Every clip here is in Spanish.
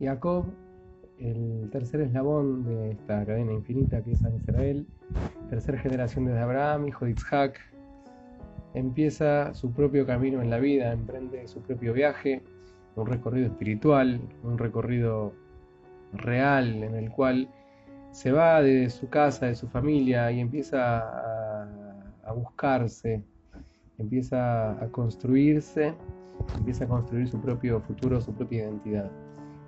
Jacob, el tercer eslabón de esta cadena infinita que es San Israel, tercera generación desde Abraham, hijo de Isaac, empieza su propio camino en la vida, emprende su propio viaje, un recorrido espiritual, un recorrido real en el cual se va de su casa, de su familia y empieza a, a buscarse, empieza a construirse, empieza a construir su propio futuro, su propia identidad.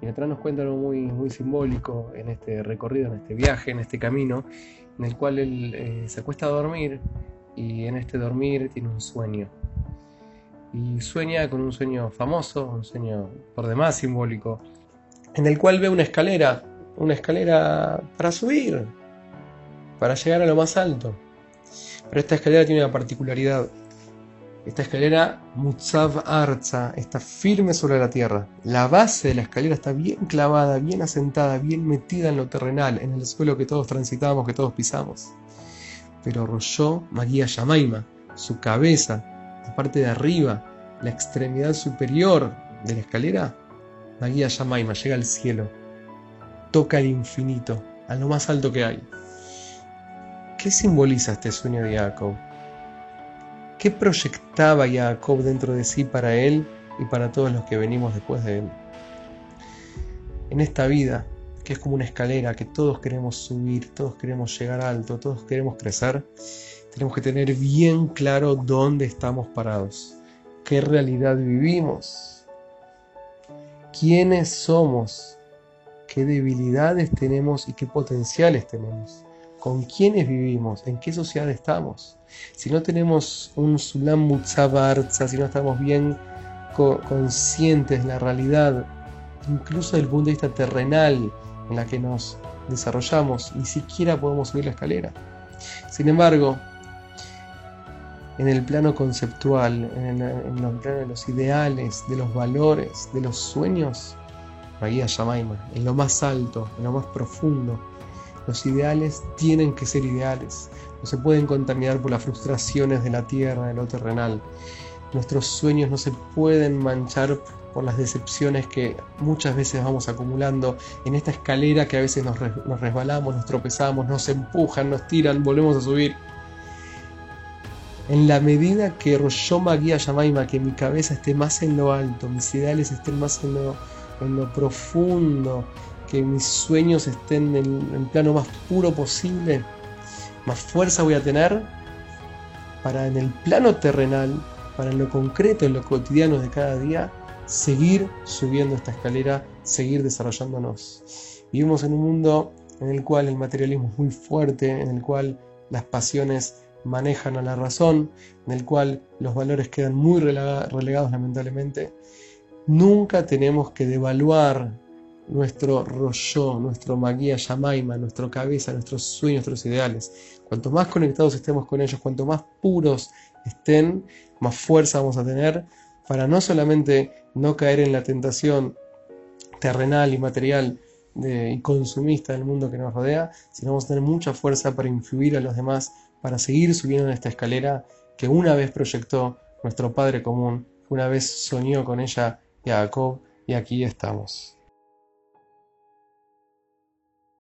Y atrás nos cuenta algo muy, muy simbólico en este recorrido, en este viaje, en este camino, en el cual él eh, se acuesta a dormir y en este dormir tiene un sueño. Y sueña con un sueño famoso, un sueño por demás simbólico, en el cual ve una escalera, una escalera para subir, para llegar a lo más alto. Pero esta escalera tiene una particularidad esta escalera Mutzav Arza está firme sobre la tierra. La base de la escalera está bien clavada, bien asentada, bien metida en lo terrenal, en el suelo que todos transitamos, que todos pisamos. Pero Royó María Yamaima, su cabeza, la parte de arriba, la extremidad superior de la escalera, María Yamaima llega al cielo, toca el infinito, a lo más alto que hay. ¿Qué simboliza este sueño de Jacob? ¿Qué proyectaba Jacob dentro de sí para él y para todos los que venimos después de él? En esta vida, que es como una escalera, que todos queremos subir, todos queremos llegar alto, todos queremos crecer, tenemos que tener bien claro dónde estamos parados, qué realidad vivimos, quiénes somos, qué debilidades tenemos y qué potenciales tenemos con quiénes vivimos, en qué sociedad estamos. Si no tenemos un Sulam Mutzabarza, si no estamos bien conscientes de la realidad, incluso desde el punto de vista terrenal en la que nos desarrollamos, ni siquiera podemos subir la escalera. Sin embargo, en el plano conceptual, en el, plano de los ideales, de los valores, de los sueños, María Yamaima, en lo más alto, en lo más profundo, los ideales tienen que ser ideales, no se pueden contaminar por las frustraciones de la tierra, de lo terrenal. Nuestros sueños no se pueden manchar por las decepciones que muchas veces vamos acumulando en esta escalera que a veces nos, resbalamos, nos tropezamos, nos empujan, nos tiran, volvemos a subir. En la medida que Roshoma guía Yamaima, que mi cabeza esté más en lo alto, mis ideales estén más en lo, en lo profundo, que mis sueños estén en el plano más puro posible, más fuerza voy a tener para en el plano terrenal, para en lo concreto, en lo cotidiano de cada día, seguir subiendo esta escalera, seguir desarrollándonos. Vivimos en un mundo en el cual el materialismo es muy fuerte, en el cual las pasiones manejan a la razón, en el cual los valores quedan muy relegados lamentablemente. Nunca tenemos que devaluar nuestro rollo, nuestro maguía yamaima, nuestra cabeza, nuestros sueños, nuestros ideales. Cuanto más conectados estemos con ellos, cuanto más puros estén, más fuerza vamos a tener para no solamente no caer en la tentación terrenal y material y consumista del mundo que nos rodea, sino vamos a tener mucha fuerza para influir a los demás, para seguir subiendo en esta escalera que una vez proyectó nuestro Padre común, una vez soñó con ella Jacob y aquí estamos.